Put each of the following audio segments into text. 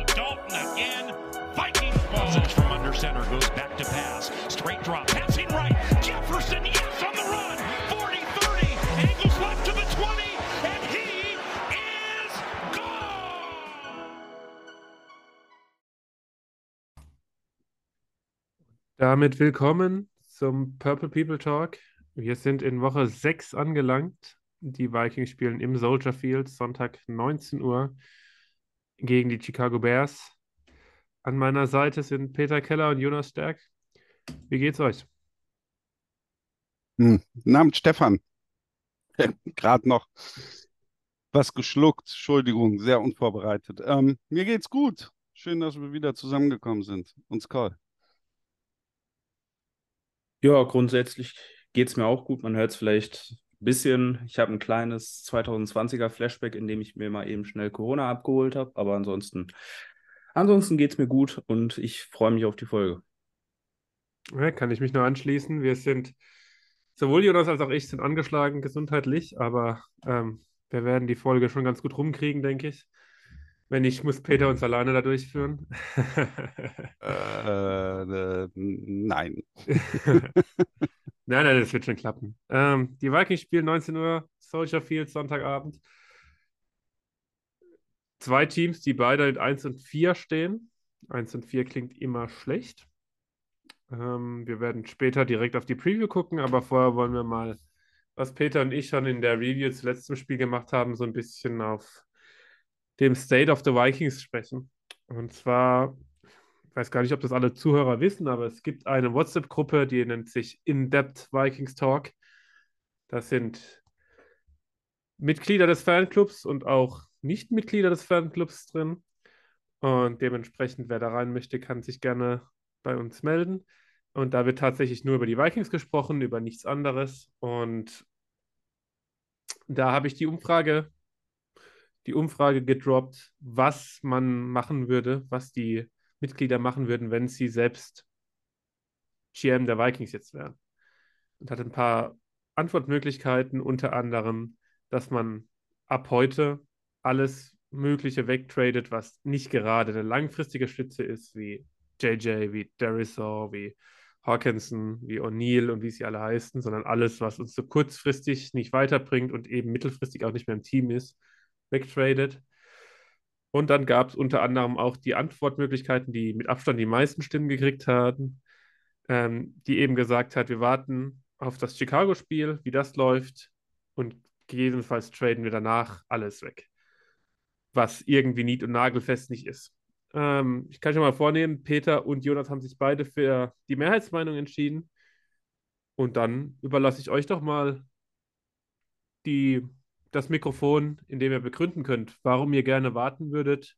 Dalton again. Vikings ball. from under center goes back to pass. Straight drop. Passing right. Jefferson, yes, on the run. 40-30. Angles left to the 20. And he is gone. Damit willkommen zum Purple People Talk. Wir sind in Woche 6 angelangt. Die Vikings spielen im Soldier Field Sonntag 19 Uhr gegen die Chicago Bears. An meiner Seite sind Peter Keller und Jonas Stärk. Wie geht's euch? Hm. Namens Stefan. Gerade noch was geschluckt. Entschuldigung, sehr unvorbereitet. Ähm, mir geht's gut. Schön, dass wir wieder zusammengekommen sind. Und Call. Ja, grundsätzlich geht es mir auch gut. Man hört es vielleicht ein bisschen. Ich habe ein kleines 2020er Flashback, in dem ich mir mal eben schnell Corona abgeholt habe. Aber ansonsten, ansonsten geht es mir gut und ich freue mich auf die Folge. Ja, kann ich mich nur anschließen. Wir sind, sowohl Jonas als auch ich sind angeschlagen gesundheitlich, aber ähm, wir werden die Folge schon ganz gut rumkriegen, denke ich. Wenn nicht, muss Peter uns alleine da durchführen. Äh, äh, nein. Nein, nein, das wird schon klappen. Ähm, die Vikings spielen 19 Uhr, Soldier Field, Sonntagabend. Zwei Teams, die beide in 1 und 4 stehen. 1 und 4 klingt immer schlecht. Ähm, wir werden später direkt auf die Preview gucken, aber vorher wollen wir mal, was Peter und ich schon in der Review zu letztem Spiel gemacht haben, so ein bisschen auf dem State of the Vikings sprechen. Und zwar, ich weiß gar nicht, ob das alle Zuhörer wissen, aber es gibt eine WhatsApp-Gruppe, die nennt sich In-Depth Vikings Talk. Das sind Mitglieder des Fanclubs und auch Nicht-Mitglieder des Fanclubs drin. Und dementsprechend, wer da rein möchte, kann sich gerne bei uns melden. Und da wird tatsächlich nur über die Vikings gesprochen, über nichts anderes. Und da habe ich die Umfrage, die Umfrage gedroppt, was man machen würde, was die Mitglieder machen würden, wenn sie selbst GM der Vikings jetzt wären. Und hatte ein paar Antwortmöglichkeiten, unter anderem, dass man ab heute alles Mögliche wegtradet, was nicht gerade eine langfristige Stütze ist, wie JJ, wie Derisaw, wie Hawkinson, wie O'Neill und wie sie alle heißen, sondern alles, was uns so kurzfristig nicht weiterbringt und eben mittelfristig auch nicht mehr im Team ist, wegtradet. Und dann gab es unter anderem auch die Antwortmöglichkeiten, die mit Abstand die meisten Stimmen gekriegt hatten, ähm, die eben gesagt hat, wir warten auf das Chicago-Spiel, wie das läuft und gegebenenfalls traden wir danach alles weg. Was irgendwie nied- und nagelfest nicht ist. Ähm, ich kann schon mal vornehmen, Peter und Jonas haben sich beide für die Mehrheitsmeinung entschieden. Und dann überlasse ich euch doch mal die, das Mikrofon, in dem ihr begründen könnt, warum ihr gerne warten würdet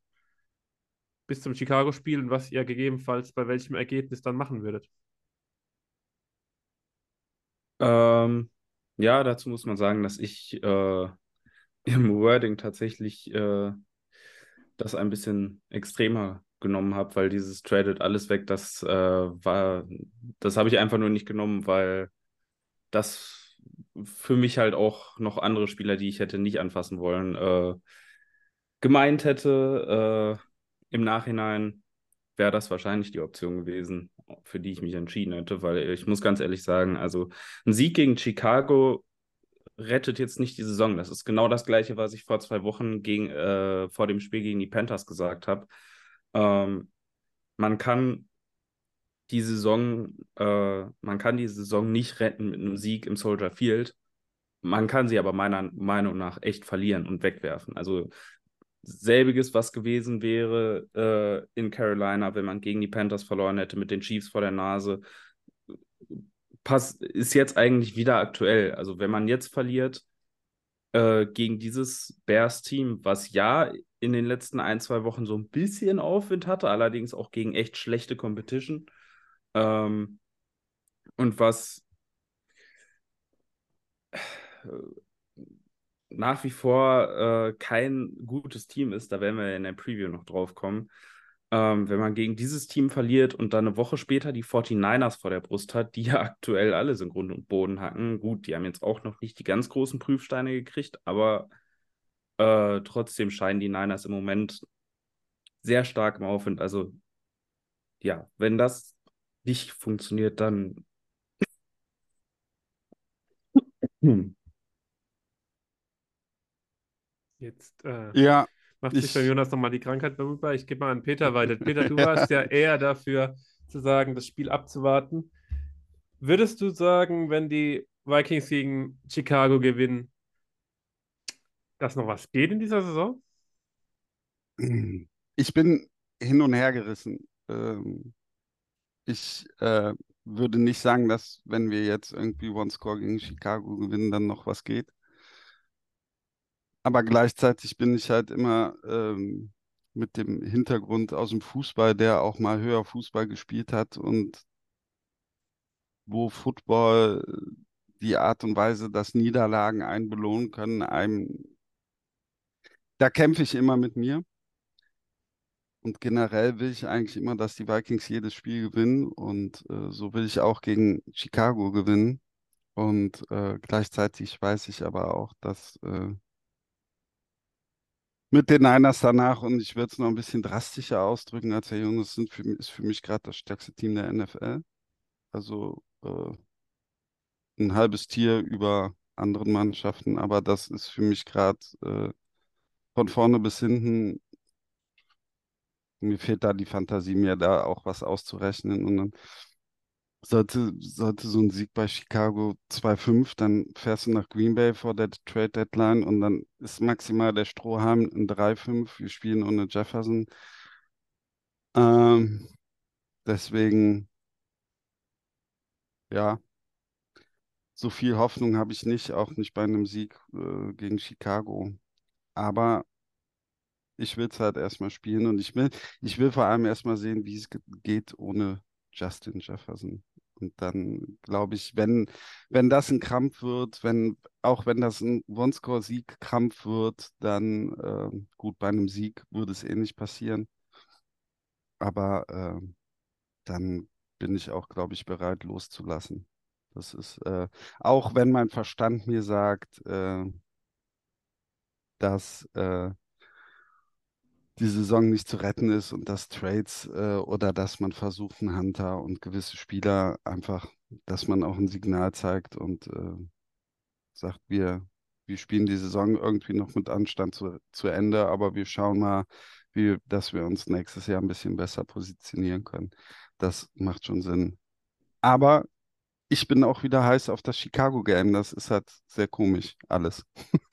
bis zum Chicago-Spiel und was ihr gegebenenfalls bei welchem Ergebnis dann machen würdet. Ähm, ja, dazu muss man sagen, dass ich äh, im Wording tatsächlich äh, das ein bisschen extremer genommen habe, weil dieses Traded alles weg, das äh, war, das habe ich einfach nur nicht genommen, weil das für mich halt auch noch andere Spieler, die ich hätte nicht anfassen wollen, äh, gemeint hätte. Äh, Im Nachhinein wäre das wahrscheinlich die Option gewesen, für die ich mich entschieden hätte, weil ich muss ganz ehrlich sagen, also ein Sieg gegen Chicago rettet jetzt nicht die Saison. Das ist genau das Gleiche, was ich vor zwei Wochen gegen, äh, vor dem Spiel gegen die Panthers gesagt habe. Ähm, man kann die Saison, äh, man kann die Saison nicht retten mit einem Sieg im Soldier Field. Man kann sie aber meiner Meinung nach echt verlieren und wegwerfen. Also selbiges, was gewesen wäre äh, in Carolina, wenn man gegen die Panthers verloren hätte mit den Chiefs vor der Nase, pass, ist jetzt eigentlich wieder aktuell. Also wenn man jetzt verliert äh, gegen dieses Bears-Team, was ja in den letzten ein, zwei Wochen so ein bisschen Aufwind hatte, allerdings auch gegen echt schlechte Competition. Ähm, und was äh, nach wie vor äh, kein gutes Team ist, da werden wir in der Preview noch drauf kommen. Ähm, wenn man gegen dieses Team verliert und dann eine Woche später die 49ers vor der Brust hat, die ja aktuell alles in Grund und Boden hacken. Gut, die haben jetzt auch noch nicht die ganz großen Prüfsteine gekriegt, aber äh, trotzdem scheinen die Niners im Moment sehr stark im Aufwind. Also, ja, wenn das nicht funktioniert, dann. Hm. Jetzt äh, Ja, macht sich ich- bei Jonas nochmal die Krankheit bemerkbar. Ich gebe mal an Peter weiter. Peter, du warst ja eher dafür zu sagen, das Spiel abzuwarten. Würdest du sagen, wenn die Vikings gegen Chicago gewinnen, dass noch was geht in dieser Saison? Ich bin hin und her gerissen. Ähm, ich äh, würde nicht sagen, dass wenn wir jetzt irgendwie One Score gegen Chicago gewinnen, dann noch was geht. Aber gleichzeitig bin ich halt immer ähm, mit dem Hintergrund aus dem Fußball, der auch mal höher Fußball gespielt hat und wo Football die Art und Weise, dass Niederlagen einen belohnen können, einem, da kämpfe ich immer mit mir. Und generell will ich eigentlich immer, dass die Vikings jedes Spiel gewinnen. Und äh, so will ich auch gegen Chicago gewinnen. Und äh, gleichzeitig weiß ich aber auch, dass äh, mit den Niners danach, und ich würde es noch ein bisschen drastischer ausdrücken als Herr Jonas, sind für, ist für mich gerade das stärkste Team der NFL. Also äh, ein halbes Tier über anderen Mannschaften, aber das ist für mich gerade äh, von vorne bis hinten mir fehlt da die Fantasie, mir da auch was auszurechnen. Und dann sollte, sollte so ein Sieg bei Chicago 2-5, dann fährst du nach Green Bay vor der Trade Deadline und dann ist maximal der Strohhalm ein 3-5. Wir spielen ohne Jefferson. Ähm, deswegen, ja, so viel Hoffnung habe ich nicht, auch nicht bei einem Sieg äh, gegen Chicago. Aber ich will es halt erstmal spielen und ich will, ich will vor allem erstmal sehen, wie es ge- geht ohne Justin Jefferson. Und dann glaube ich, wenn, wenn das ein Krampf wird, wenn, auch wenn das ein One-Score-Sieg Krampf wird, dann ähm, gut, bei einem Sieg würde es eh nicht passieren. Aber ähm, dann bin ich auch, glaube ich, bereit loszulassen. Das ist, äh, auch wenn mein Verstand mir sagt, äh, dass äh, die Saison nicht zu retten ist und dass Trades äh, oder dass man versucht, einen Hunter und gewisse Spieler einfach, dass man auch ein Signal zeigt und äh, sagt, wir, wir spielen die Saison irgendwie noch mit Anstand zu, zu Ende, aber wir schauen mal, wie, dass wir uns nächstes Jahr ein bisschen besser positionieren können. Das macht schon Sinn. Aber ich bin auch wieder heiß auf das Chicago-Game. Das ist halt sehr komisch, alles.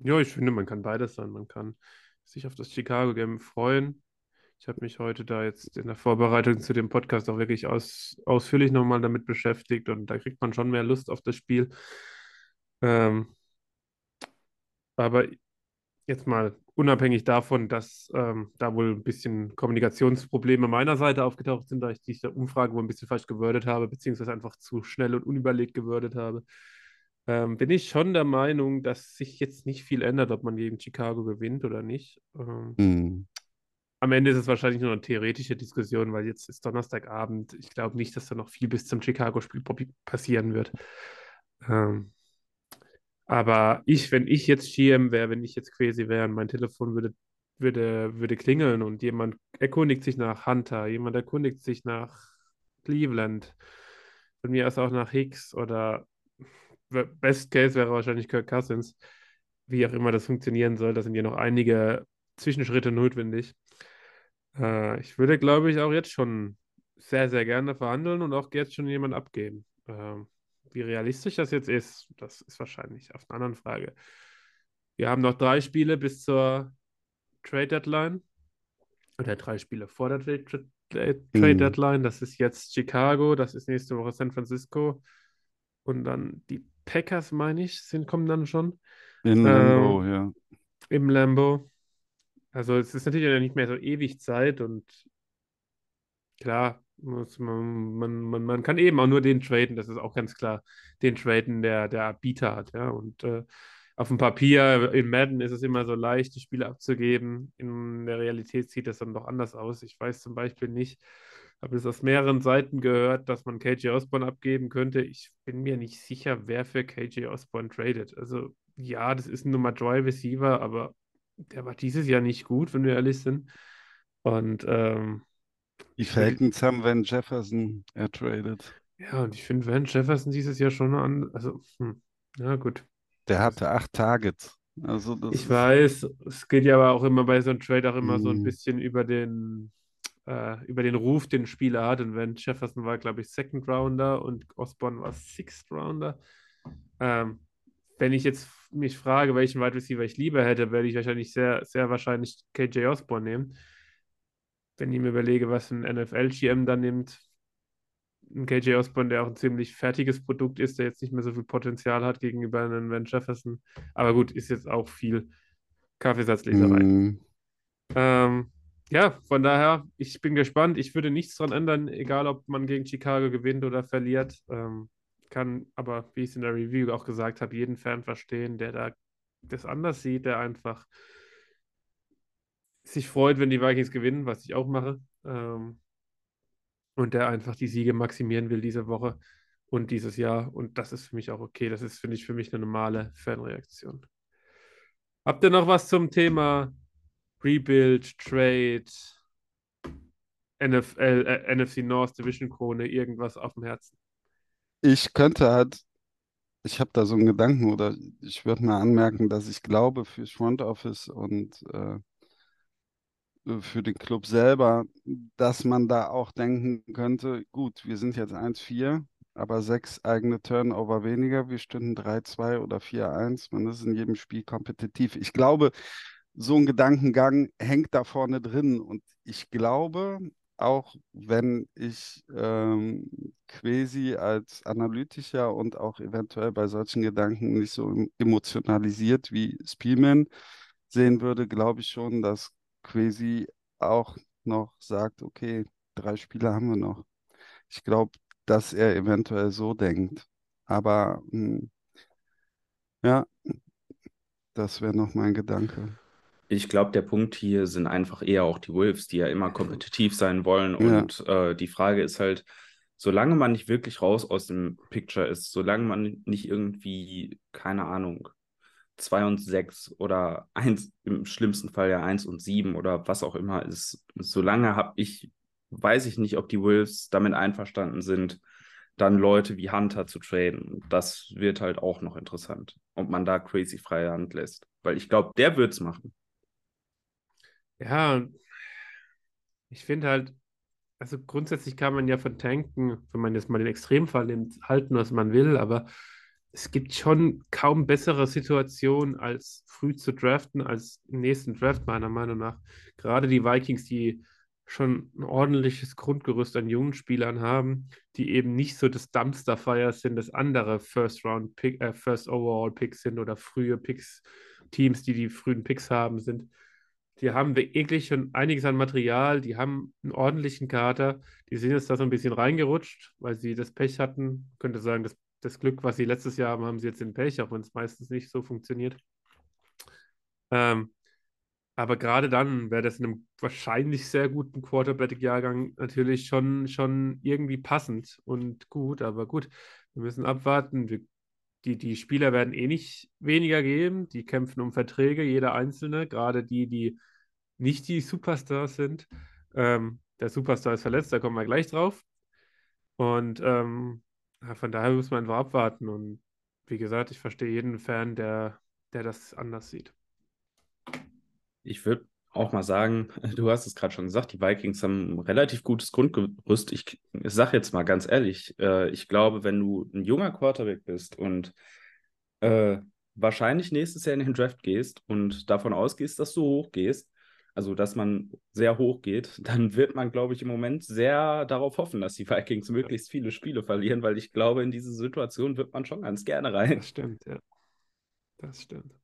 Ja, ich finde, man kann beides sein. Man kann sich auf das Chicago-Game freuen. Ich habe mich heute da jetzt in der Vorbereitung zu dem Podcast auch wirklich aus, ausführlich nochmal damit beschäftigt und da kriegt man schon mehr Lust auf das Spiel. Ähm, aber jetzt mal unabhängig davon, dass ähm, da wohl ein bisschen Kommunikationsprobleme meiner Seite aufgetaucht sind, da ich diese Umfrage wohl ein bisschen falsch gewordet habe, beziehungsweise einfach zu schnell und unüberlegt gewordet habe, ähm, bin ich schon der Meinung, dass sich jetzt nicht viel ändert, ob man gegen Chicago gewinnt oder nicht. Ähm, Hm. am Ende ist es wahrscheinlich nur eine theoretische Diskussion, weil jetzt ist Donnerstagabend. Ich glaube nicht, dass da noch viel bis zum Chicago-Spiel passieren wird. Ähm, aber ich, wenn ich jetzt GM wäre, wenn ich jetzt Quasi wäre und mein Telefon würde, würde, würde klingeln und jemand erkundigt sich nach Hunter, jemand erkundigt sich nach Cleveland, von mir aus auch nach Hicks oder Best Case wäre wahrscheinlich Kirk Cousins, wie auch immer das funktionieren soll. Da sind ja noch einige Zwischenschritte notwendig. Äh, ich würde, glaube ich, auch jetzt schon sehr, sehr gerne verhandeln und auch jetzt schon jemand abgeben. Ähm, wie realistisch das jetzt ist, das ist wahrscheinlich auf einer anderen Frage. Wir haben noch drei Spiele bis zur Trade Deadline. Oder drei Spiele vor der Trade, Trade Mhm. Deadline. Das ist jetzt Chicago, das ist nächste Woche San Francisco. Und dann die Packers, meine ich, sind, kommen dann schon In Ähm, Lambeau, ja. im Lambo. Also es ist natürlich nicht mehr so ewig Zeit und klar, muss man, man, man, man kann eben auch nur den traden, das ist auch ganz klar, den traden, der der Bieter hat, ja. Und äh, auf dem Papier in Madden ist es immer so leicht, die Spiele abzugeben. In der Realität sieht das dann doch anders aus. Ich weiß zum Beispiel nicht, habe es aus mehreren Seiten gehört, dass man KJ Osborne abgeben könnte. Ich bin mir nicht sicher, wer für KJ Osborne tradet. Also ja, das ist ein Nummer 3 Receiver, aber der war dieses Jahr nicht gut, wenn wir ehrlich sind. Und ähm, Die Falcons haben Van Jefferson ertradet. ja, und ich finde Van Jefferson dieses Jahr schon an, also, hm, ja gut. Der hatte acht Targets. Also das Ich weiß, es geht ja aber auch immer bei so einem Trade auch immer so ein Mm. bisschen über den, äh, über den Ruf, den Spieler hat. Und Van Jefferson war, glaube ich, Second Rounder und Osborne war Sixth Rounder. Ähm, wenn ich jetzt mich frage, welchen Wide Receiver ich lieber hätte, werde ich wahrscheinlich sehr, sehr wahrscheinlich KJ Osborne nehmen. Wenn ich mir überlege, was ein NFL-GM dann nimmt, ein KJ Osborne, der auch ein ziemlich fertiges Produkt ist, der jetzt nicht mehr so viel Potenzial hat gegenüber einem Van Jefferson. Aber gut, ist jetzt auch viel Kaffeesatzleserei. Mm, Ähm, ja, von daher, ich bin gespannt. Ich würde nichts dran ändern, egal ob man gegen Chicago gewinnt oder verliert. Ähm, kann aber, wie ich es in der Review auch gesagt habe, jeden Fan verstehen, der da das anders sieht, der einfach sich freut, wenn die Vikings gewinnen, was ich auch mache. Ähm, und der einfach die Siege maximieren will diese Woche und dieses Jahr. Und das ist für mich auch okay. Das ist, finde ich, für mich eine normale Fanreaktion. Habt ihr noch was zum Thema Rebuild, Trade, NFL, äh, NFC North Division Krone, irgendwas auf dem Herzen? Ich könnte halt, ich habe da so einen Gedanken oder ich würde mal anmerken, dass ich glaube fürs Front Office und äh, für den Club selber, dass man da auch denken könnte, gut, wir sind jetzt 1-4, aber sechs eigene Turnover weniger, wir stünden 3-2 oder 4-1, man ist in jedem Spiel kompetitiv. Ich glaube, so ein Gedankengang hängt da vorne drin und ich glaube, auch wenn ich ähm, Quasi als analytischer und auch eventuell bei solchen Gedanken nicht so em- emotionalisiert wie Spielman sehen würde, glaube ich schon, dass Quasi auch noch sagt, okay, drei Spiele haben wir noch. Ich glaube, dass er eventuell so denkt. Aber mh, ja, das wäre noch mein Gedanke. Ich glaube, der Punkt hier sind einfach eher auch die Wolves, die ja immer kompetitiv sein wollen. Ja. Und äh, die Frage ist halt, solange man nicht wirklich raus aus dem Picture ist, solange man nicht irgendwie, keine Ahnung, 2 und 6 oder 1, im schlimmsten Fall ja 1 und 7 oder was auch immer ist, solange habe ich, weiß ich nicht, ob die Wolves damit einverstanden sind, dann Leute wie Hunter zu traden. Das wird halt auch noch interessant, ob man da crazy freie Hand lässt. Weil ich glaube, der wird es machen. Ja, ich finde halt, also grundsätzlich kann man ja von Tanken, wenn man jetzt mal den Extremfall nimmt, halten, was man will, aber es gibt schon kaum bessere Situationen, als früh zu draften, als im nächsten Draft, meiner Meinung nach. Gerade die Vikings, die schon ein ordentliches Grundgerüst an jungen Spielern haben, die eben nicht so das Dumpster-Fire sind, das andere First-Round-Pick, äh, First-Overall-Picks sind oder frühe Picks, Teams, die die frühen Picks haben, sind. Die haben wirklich schon einiges an Material, die haben einen ordentlichen Kader. Die sind jetzt da so ein bisschen reingerutscht, weil sie das Pech hatten. Ich könnte sagen, das, das Glück, was sie letztes Jahr haben, haben sie jetzt in Pech, auch wenn es meistens nicht so funktioniert. Ähm, aber gerade dann wäre das in einem wahrscheinlich sehr guten Quarterback-Jahrgang natürlich schon, schon irgendwie passend und gut. Aber gut, wir müssen abwarten. Wir, die, die Spieler werden eh nicht weniger geben. Die kämpfen um Verträge, jeder Einzelne, gerade die, die nicht die Superstars sind. Ähm, der Superstar ist verletzt, da kommen wir gleich drauf. Und ähm, von daher muss man einfach abwarten. Und wie gesagt, ich verstehe jeden Fan, der, der das anders sieht. Ich würde auch mal sagen, du hast es gerade schon gesagt, die Vikings haben ein relativ gutes Grundgerüst. Ich, ich sage jetzt mal ganz ehrlich, äh, ich glaube, wenn du ein junger Quarterback bist und äh, wahrscheinlich nächstes Jahr in den Draft gehst und davon ausgehst, dass du hoch gehst, also dass man sehr hoch geht, dann wird man, glaube ich, im Moment sehr darauf hoffen, dass die Vikings möglichst viele Spiele verlieren, weil ich glaube, in diese Situation wird man schon ganz gerne rein. Das stimmt, ja. Das stimmt.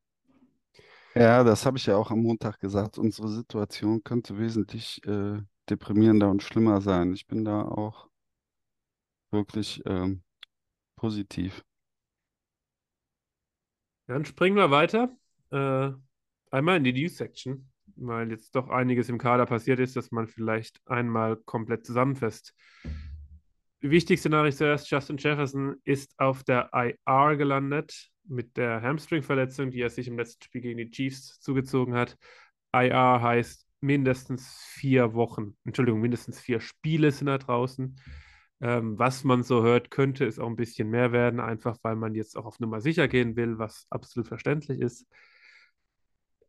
Ja, das habe ich ja auch am Montag gesagt. Unsere Situation könnte wesentlich äh, deprimierender und schlimmer sein. Ich bin da auch wirklich ähm, positiv. Dann springen wir weiter. Äh, einmal in die News-Section, weil jetzt doch einiges im Kader passiert ist, dass man vielleicht einmal komplett zusammenfasst. Wichtigste Nachricht zuerst: Justin Jefferson ist auf der IR gelandet mit der Hamstring-Verletzung, die er sich im letzten Spiel gegen die Chiefs zugezogen hat. IR heißt mindestens vier Wochen, Entschuldigung, mindestens vier Spiele sind da draußen. Ähm, was man so hört, könnte es auch ein bisschen mehr werden, einfach weil man jetzt auch auf Nummer sicher gehen will, was absolut verständlich ist.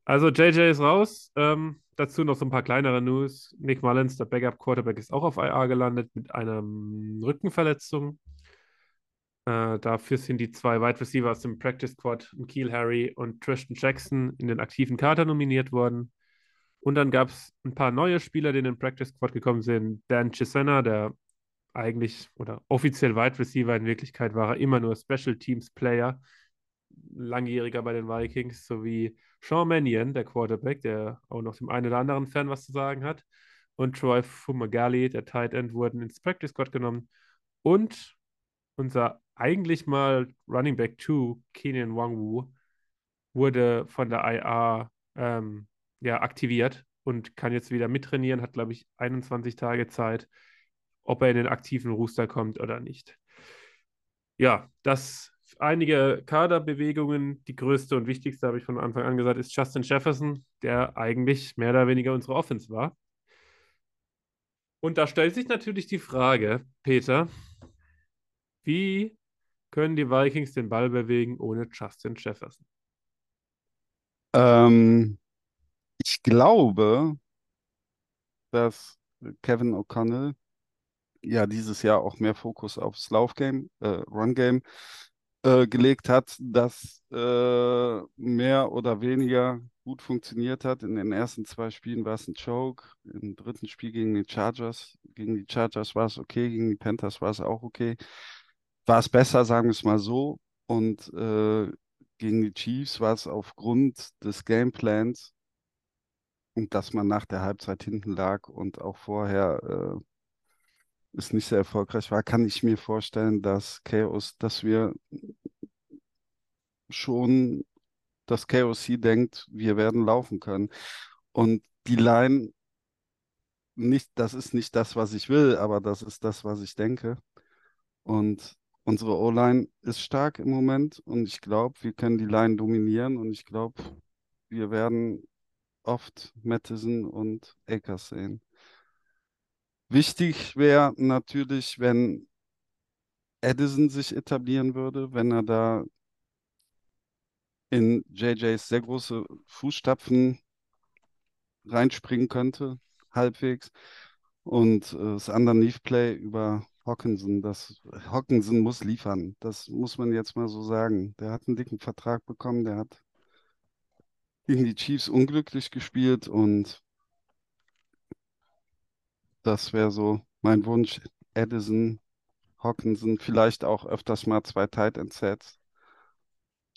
Also JJ ist raus. Ähm, dazu noch so ein paar kleinere News. Nick Mullins, der Backup-Quarterback, ist auch auf IR gelandet mit einer Rückenverletzung. Äh, dafür sind die zwei Wide Receiver aus dem Practice Squad, Keel Harry und Tristan Jackson, in den aktiven Kader nominiert worden. Und dann gab es ein paar neue Spieler, die in den Practice Squad gekommen sind. Dan Chisena, der eigentlich oder offiziell Wide Receiver, in Wirklichkeit war er immer nur Special Teams Player, langjähriger bei den Vikings, sowie Sean Mannion, der Quarterback, der auch noch dem einen oder anderen Fan was zu sagen hat. Und Troy Fumagalli, der Tight End, wurden ins Practice Squad genommen. Und unser eigentlich mal Running Back 2, Keenan Wangwu, wurde von der IA ähm, ja, aktiviert und kann jetzt wieder mittrainieren, hat, glaube ich, 21 Tage Zeit, ob er in den aktiven Rooster kommt oder nicht. Ja, das einige Kaderbewegungen. Die größte und wichtigste, habe ich von Anfang an gesagt, ist Justin Jefferson, der eigentlich mehr oder weniger unsere Offense war. Und da stellt sich natürlich die Frage, Peter, wie können die Vikings den Ball bewegen ohne Justin Jefferson? Ähm, ich glaube, dass Kevin O'Connell ja dieses Jahr auch mehr Fokus aufs Laufgame, äh, Run-Game äh, gelegt hat, das äh, mehr oder weniger gut funktioniert hat. In den ersten zwei Spielen war es ein Choke, im dritten Spiel gegen die Chargers, gegen die Chargers war es okay, gegen die Panthers war es auch okay. War es besser, sagen wir es mal so. Und äh, gegen die Chiefs war es aufgrund des Gameplans und dass man nach der Halbzeit hinten lag und auch vorher äh, es nicht sehr erfolgreich war, kann ich mir vorstellen, dass Chaos, dass wir schon, dass KOC denkt, wir werden laufen können. Und die Line, nicht, das ist nicht das, was ich will, aber das ist das, was ich denke. Und unsere O-Line ist stark im Moment und ich glaube, wir können die Line dominieren und ich glaube, wir werden oft Mattison und Akers sehen. Wichtig wäre natürlich, wenn Edison sich etablieren würde, wenn er da in JJs sehr große Fußstapfen reinspringen könnte, halbwegs. Und äh, das Underneath Play über Hawkinson, das Hawkinson muss liefern. Das muss man jetzt mal so sagen. Der hat einen dicken Vertrag bekommen, der hat gegen die Chiefs unglücklich gespielt und das wäre so mein Wunsch. Edison, Hawkinson, vielleicht auch öfters mal zwei Tight End Sets.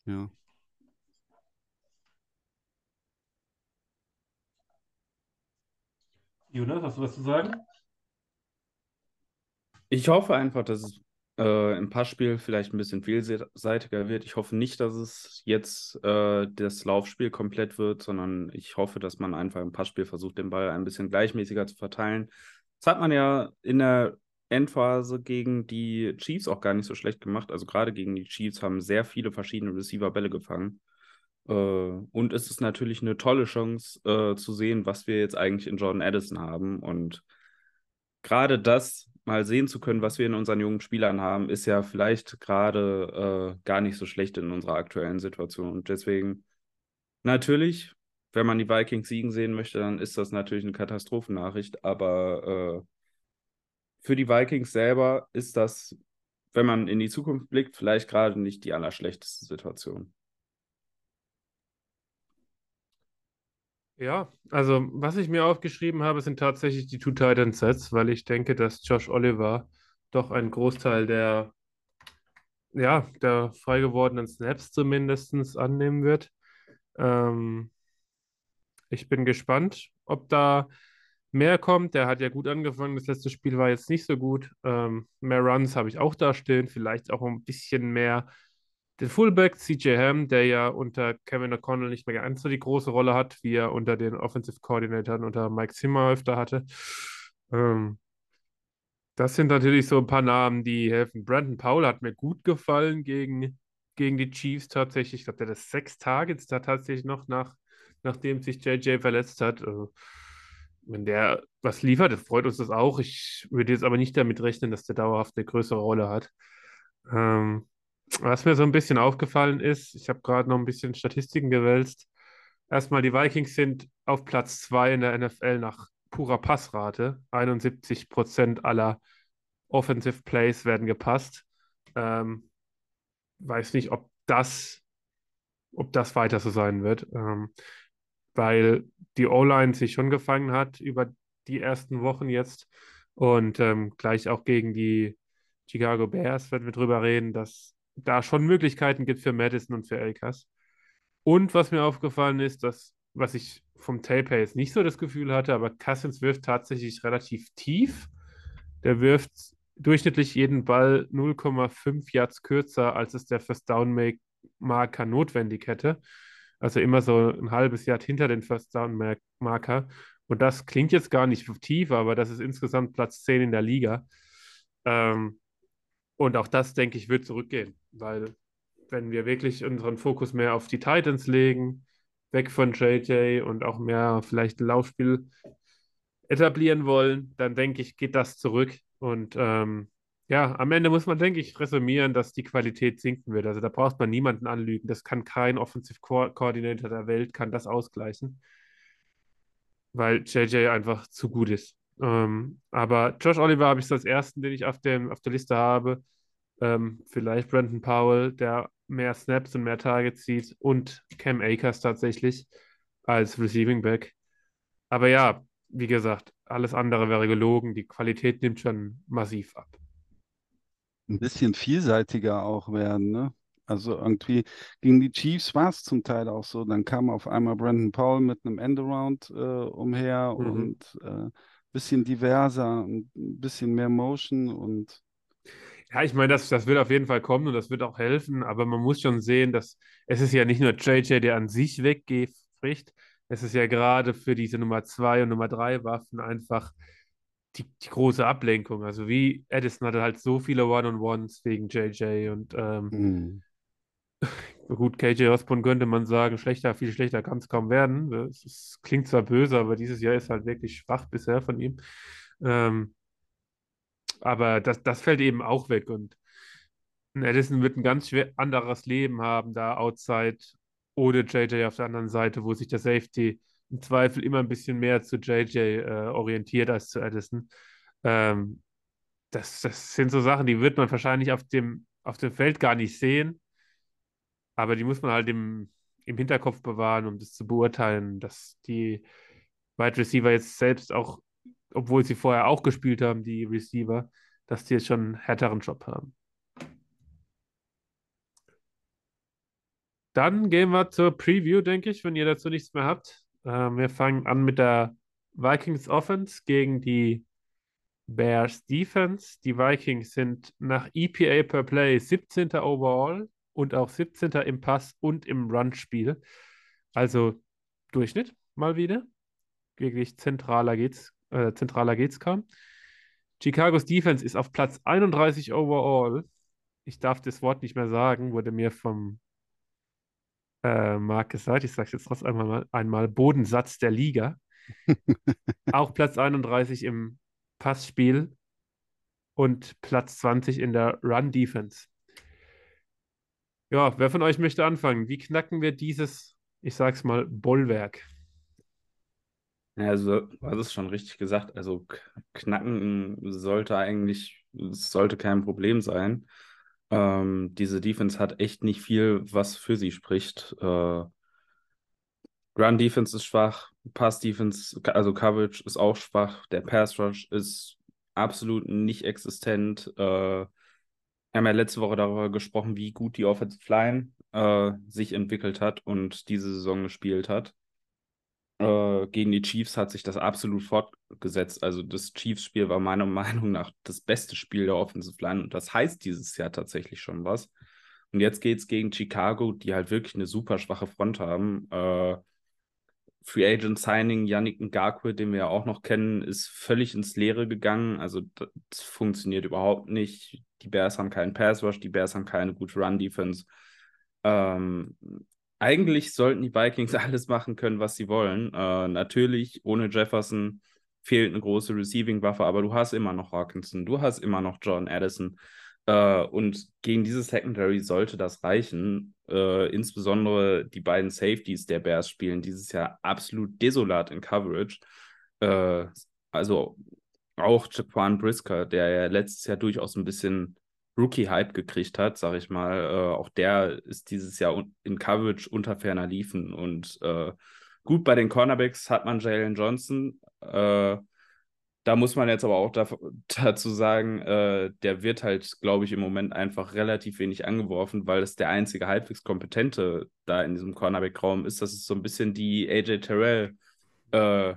Ja. Jonas, hast du was zu sagen? Ich hoffe einfach, dass es äh, im Passspiel vielleicht ein bisschen vielseitiger wird. Ich hoffe nicht, dass es jetzt äh, das Laufspiel komplett wird, sondern ich hoffe, dass man einfach im Passspiel versucht, den Ball ein bisschen gleichmäßiger zu verteilen. Das hat man ja in der Endphase gegen die Chiefs auch gar nicht so schlecht gemacht. Also gerade gegen die Chiefs haben sehr viele verschiedene Receiver Bälle gefangen. Äh, und es ist natürlich eine tolle Chance äh, zu sehen, was wir jetzt eigentlich in Jordan Addison haben. Und gerade das mal sehen zu können, was wir in unseren jungen Spielern haben, ist ja vielleicht gerade äh, gar nicht so schlecht in unserer aktuellen Situation. Und deswegen natürlich, wenn man die Vikings siegen sehen möchte, dann ist das natürlich eine Katastrophennachricht. Aber äh, für die Vikings selber ist das, wenn man in die Zukunft blickt, vielleicht gerade nicht die allerschlechteste Situation. Ja, also was ich mir aufgeschrieben habe, sind tatsächlich die Two Titan Sets, weil ich denke, dass Josh Oliver doch einen Großteil der, ja, der frei gewordenen Snaps zumindest annehmen wird. Ähm, Ich bin gespannt, ob da mehr kommt. Der hat ja gut angefangen. Das letzte Spiel war jetzt nicht so gut. Ähm, mehr Runs habe ich auch da stehen. Vielleicht auch ein bisschen mehr den Fullback CJ Ham, der ja unter Kevin O'Connell nicht mehr ganz so die große Rolle hat, wie er unter den Offensive Coordinatoren unter Mike Zimmer öfter hatte. Ähm, das sind natürlich so ein paar Namen, die helfen. Brandon Powell hat mir gut gefallen gegen, gegen die Chiefs tatsächlich. Ich glaube, der hat sechs Targets da tatsächlich noch nach, nachdem sich JJ verletzt hat. Also, wenn der was liefert, freut uns das auch. Ich würde jetzt aber nicht damit rechnen, dass der dauerhaft eine größere Rolle hat. Ähm, was mir so ein bisschen aufgefallen ist, ich habe gerade noch ein bisschen Statistiken gewälzt. Erstmal, die Vikings sind auf Platz 2 in der NFL nach purer Passrate. 71 Prozent aller Offensive Plays werden gepasst. Ähm, weiß nicht, ob das, ob das weiter so sein wird, ähm, weil die O-Line sich schon gefangen hat über die ersten Wochen jetzt und ähm, gleich auch gegen die Chicago Bears werden wir drüber reden, dass da schon Möglichkeiten gibt für Madison und für Elkas. Und was mir aufgefallen ist, dass, was ich vom Tape her jetzt nicht so das Gefühl hatte, aber Cousins wirft tatsächlich relativ tief. Der wirft durchschnittlich jeden Ball 0,5 Yards kürzer, als es der First Down Marker notwendig hätte. Also immer so ein halbes Yard hinter den First Down Marker. Und das klingt jetzt gar nicht tief, aber das ist insgesamt Platz 10 in der Liga. Ähm, und auch das, denke ich, wird zurückgehen, weil wenn wir wirklich unseren Fokus mehr auf die Titans legen, weg von JJ und auch mehr vielleicht ein Laufspiel etablieren wollen, dann denke ich, geht das zurück. Und ähm, ja, am Ende muss man, denke ich, resümieren, dass die Qualität sinken wird. Also da braucht man niemanden anlügen. Das kann kein Offensive Coordinator der Welt, kann das ausgleichen, weil JJ einfach zu gut ist. Ähm, aber Josh Oliver habe ich als ersten, den ich auf, dem, auf der Liste habe. Ähm, vielleicht Brandon Powell, der mehr Snaps und mehr Targets sieht und Cam Akers tatsächlich als Receiving Back. Aber ja, wie gesagt, alles andere wäre gelogen. Die Qualität nimmt schon massiv ab. Ein bisschen vielseitiger auch werden, ne? Also irgendwie gegen die Chiefs war es zum Teil auch so. Dann kam auf einmal Brandon Powell mit einem Endaround äh, umher mhm. und äh, bisschen diverser, ein bisschen mehr Motion und ja, ich meine, das, das wird auf jeden Fall kommen und das wird auch helfen, aber man muss schon sehen, dass es ist ja nicht nur JJ, der an sich weggeht, es ist ja gerade für diese Nummer 2 und Nummer 3 Waffen einfach die, die, große Ablenkung. Also wie Edison hatte halt so viele One-on-Ones wegen JJ und ähm, mhm. Gut, KJ Osborne könnte man sagen, schlechter, viel schlechter kann es kaum werden. Es klingt zwar böse, aber dieses Jahr ist halt wirklich schwach bisher von ihm. Ähm, aber das, das fällt eben auch weg und Edison wird ein ganz schwer anderes Leben haben, da outside ohne JJ auf der anderen Seite, wo sich der Safety im Zweifel immer ein bisschen mehr zu JJ äh, orientiert als zu Edison. Ähm, das, das sind so Sachen, die wird man wahrscheinlich auf dem, auf dem Feld gar nicht sehen. Aber die muss man halt im, im Hinterkopf bewahren, um das zu beurteilen, dass die Wide Receiver jetzt selbst auch, obwohl sie vorher auch gespielt haben, die Receiver, dass die jetzt schon einen härteren Job haben. Dann gehen wir zur Preview, denke ich, wenn ihr dazu nichts mehr habt. Äh, wir fangen an mit der Vikings Offense gegen die Bears Defense. Die Vikings sind nach EPA per Play 17. overall und auch 17. im Pass und im Run-Spiel. Also Durchschnitt mal wieder. Wirklich zentraler geht's, äh, zentraler geht's kaum. Chicagos Defense ist auf Platz 31 overall. Ich darf das Wort nicht mehr sagen, wurde mir vom äh, Marc gesagt. Ich sage es jetzt trotzdem einmal, einmal Bodensatz der Liga. auch Platz 31 im Passspiel und Platz 20 in der Run-Defense. Ja, wer von euch möchte anfangen? Wie knacken wir dieses, ich sag's mal, Bollwerk? Also, du hast es schon richtig gesagt. Also, knacken sollte eigentlich, sollte kein Problem sein. Ähm, diese Defense hat echt nicht viel, was für sie spricht. Äh, Run Defense ist schwach, Pass Defense, also Coverage ist auch schwach, der Pass Rush ist absolut nicht existent. Äh, wir haben ja letzte Woche darüber gesprochen, wie gut die Offensive Line äh, sich entwickelt hat und diese Saison gespielt hat. Äh, gegen die Chiefs hat sich das absolut fortgesetzt. Also das Chiefs-Spiel war meiner Meinung nach das beste Spiel der Offensive Line und das heißt dieses Jahr tatsächlich schon was. Und jetzt geht es gegen Chicago, die halt wirklich eine super schwache Front haben. Äh, Free Agent Signing Yannick Ngakwe, den wir ja auch noch kennen, ist völlig ins Leere gegangen. Also das funktioniert überhaupt nicht. Die Bears haben keinen Pass Rush, die Bears haben keine gute Run Defense. Ähm, eigentlich sollten die Vikings alles machen können, was sie wollen. Äh, natürlich, ohne Jefferson fehlt eine große Receiving-Waffe, aber du hast immer noch Hawkinson, du hast immer noch John Addison. Äh, und gegen dieses Secondary sollte das reichen. Äh, insbesondere die beiden Safeties der Bears spielen dieses Jahr absolut desolat in Coverage. Äh, also auch Jaquan Brisker, der ja letztes Jahr durchaus ein bisschen Rookie-Hype gekriegt hat, sag ich mal, äh, auch der ist dieses Jahr in Coverage unter ferner Liefen. Und äh, gut, bei den Cornerbacks hat man Jalen Johnson. Äh, da muss man jetzt aber auch da, dazu sagen, äh, der wird halt, glaube ich, im Moment einfach relativ wenig angeworfen, weil es der einzige halbwegs kompetente da in diesem Cornerback-Raum ist. Das ist so ein bisschen die AJ Terrell äh,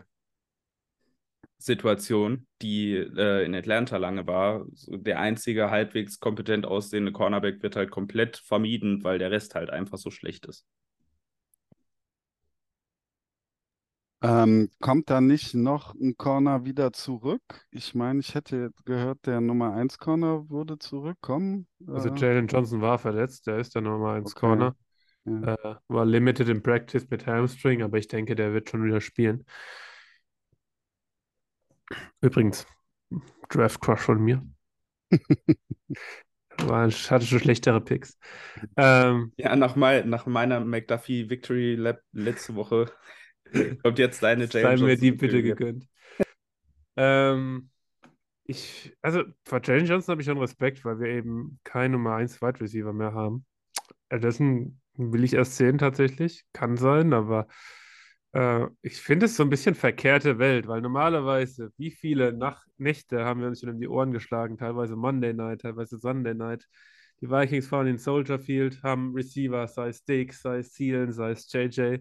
Situation, die äh, in Atlanta lange war. Der einzige halbwegs kompetent aussehende Cornerback wird halt komplett vermieden, weil der Rest halt einfach so schlecht ist. Ähm, kommt da nicht noch ein Corner wieder zurück? Ich meine, ich hätte gehört, der Nummer 1 Corner würde zurückkommen. Also Äh, Jalen Johnson war verletzt, der ist der Nummer 1 Okay. Corner. ja. Äh, war limited in Practice mit Hamstring, aber ich denke, der wird schon wieder spielen. Übrigens, Draft Crush von mir. War, hatte schon schlechtere Picks. Ähm, Ja, nach, mein, nach meiner McDuffie Victory Lab letzte Woche kommt jetzt deine sei Jalen mir die bitte gegönnt. ähm, ich, also vor Jalen Johnson habe ich schon Respekt, weil wir eben keinen Nummer 1 Wide Receiver mehr haben. Addison will ich erst sehen tatsächlich. Kann sein, aber äh, ich finde es so ein bisschen verkehrte Welt, weil normalerweise, wie viele Nach Nächte haben wir uns schon in die Ohren geschlagen, teilweise Monday Night, teilweise Sunday Night. Die Vikings fahren in Soldier Field, haben Receiver, sei es Diggs, sei es Thielen, sei es JJ,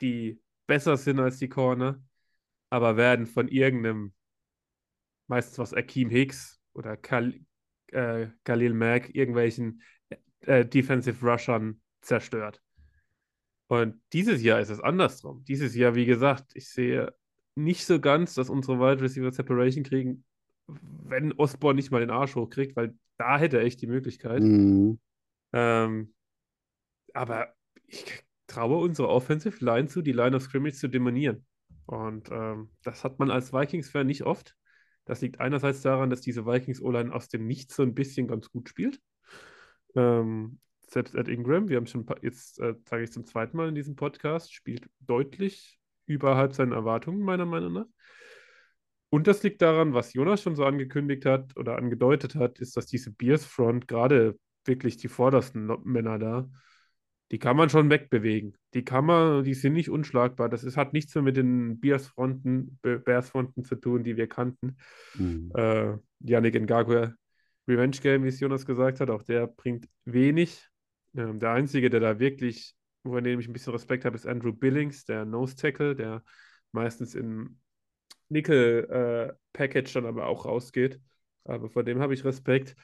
die besser sind als die Corner, aber werden von irgendeinem, meistens was Akeem Hicks oder Khal äh, Khalil Mack, irgendwelchen äh, Defensive Rushern zerstört. Und dieses Jahr ist es andersrum. Dieses Jahr, wie gesagt, ich sehe nicht so ganz, dass unsere Wide Receiver Separation kriegen, wenn Osborne nicht mal den Arsch hochkriegt, weil da hätte er echt die Möglichkeit. Mhm. Ähm, aber ich traue unserer Offensive Line zu, die Line of Scrimmage zu demonieren. Und ähm, das hat man als Vikings-Fan nicht oft. Das liegt einerseits daran, dass diese Vikings-O-Line aus dem Nichts so ein bisschen ganz gut spielt. Ähm, selbst Ed Ingram, wir haben schon jetzt, äh, sage ich zum zweiten Mal in diesem Podcast, spielt deutlich überhalb seinen Erwartungen, meiner Meinung nach. Und das liegt daran, was Jonas schon so angekündigt hat oder angedeutet hat, ist, dass diese Bears Front, gerade wirklich die vordersten Männer da, die kann man schon wegbewegen. Die kann man, die sind nicht unschlagbar. Das ist, hat nichts mehr mit den Bears Fronten, Bears Fronten zu tun, die wir kannten. Mhm. Äh, Yannick Ngakwe, Revenge Game, wie es Jonas gesagt hat, auch der bringt wenig. Ähm, der Einzige, der da wirklich, vor dem ich ein bisschen Respekt habe, ist Andrew Billings, der Nose Tackle, der meistens in Nickel-Package dann aber auch rausgeht. Aber vor dem habe ich Respekt.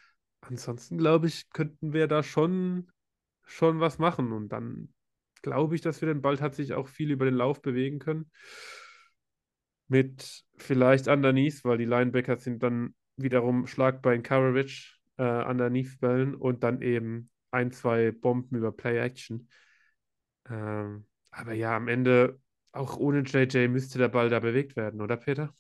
Ansonsten glaube ich, könnten wir da schon, schon was machen. Und dann glaube ich, dass wir den Ball tatsächlich auch viel über den Lauf bewegen können. Mit vielleicht underneath, weil die Linebacker sind dann wiederum schlagbar in Coverage, äh, underneath Bällen und dann eben ein, zwei Bomben über Play-Action. Ähm, aber ja, am Ende, auch ohne JJ, müsste der Ball da bewegt werden, oder Peter?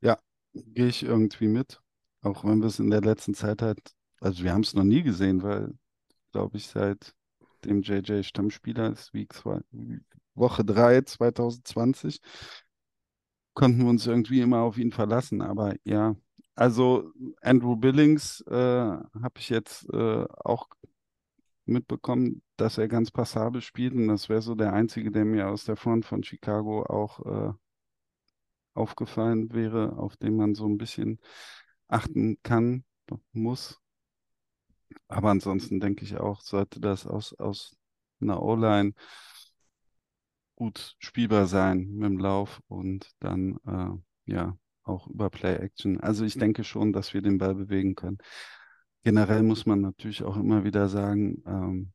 Ja, gehe ich irgendwie mit. Auch wenn wir es in der letzten Zeit halt, also wir haben es noch nie gesehen, weil, glaube ich, seit dem JJ Stammspieler ist, wie zwei, Woche 3 2020, konnten wir uns irgendwie immer auf ihn verlassen. Aber ja, also Andrew Billings äh, habe ich jetzt äh, auch mitbekommen, dass er ganz passabel spielt und das wäre so der einzige, der mir aus der Front von Chicago auch äh, aufgefallen wäre, auf den man so ein bisschen achten kann, muss. Aber ansonsten denke ich auch, sollte das aus, aus einer O-Line gut spielbar sein mit dem Lauf und dann äh, ja auch über Play-Action. Also ich denke schon, dass wir den Ball bewegen können. Generell muss man natürlich auch immer wieder sagen, ähm,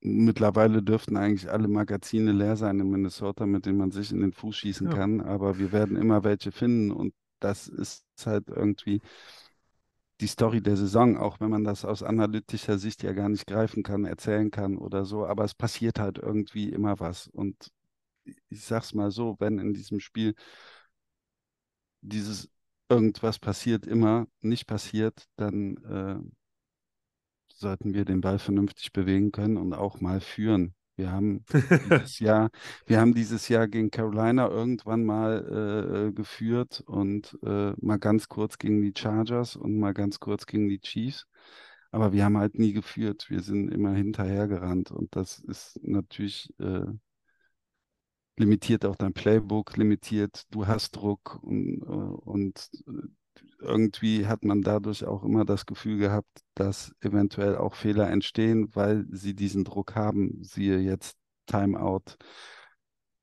mittlerweile dürften eigentlich alle Magazine leer sein in Minnesota, mit denen man sich in den Fuß schießen Ja. kann, aber wir werden immer welche finden und das ist halt irgendwie die Story der Saison, auch wenn man das aus analytischer Sicht ja gar nicht greifen kann, erzählen kann oder so, aber es passiert halt irgendwie immer was. Und ich sag's mal so, wenn in diesem Spiel dieses irgendwas passiert immer nicht passiert, dann äh, sollten wir den Ball vernünftig bewegen können und auch mal führen. Wir haben dieses Jahr, wir haben dieses Jahr gegen Carolina irgendwann mal äh, geführt und äh, mal ganz kurz gegen die Chargers und mal ganz kurz gegen die Chiefs. Aber wir haben halt nie geführt. Wir sind immer hinterhergerannt und das ist natürlich äh, limitiert auch dein Playbook, limitiert, du hast Druck und, äh, und irgendwie hat man dadurch auch immer das Gefühl gehabt, dass eventuell auch Fehler entstehen, weil sie diesen Druck haben. Siehe jetzt Timeout,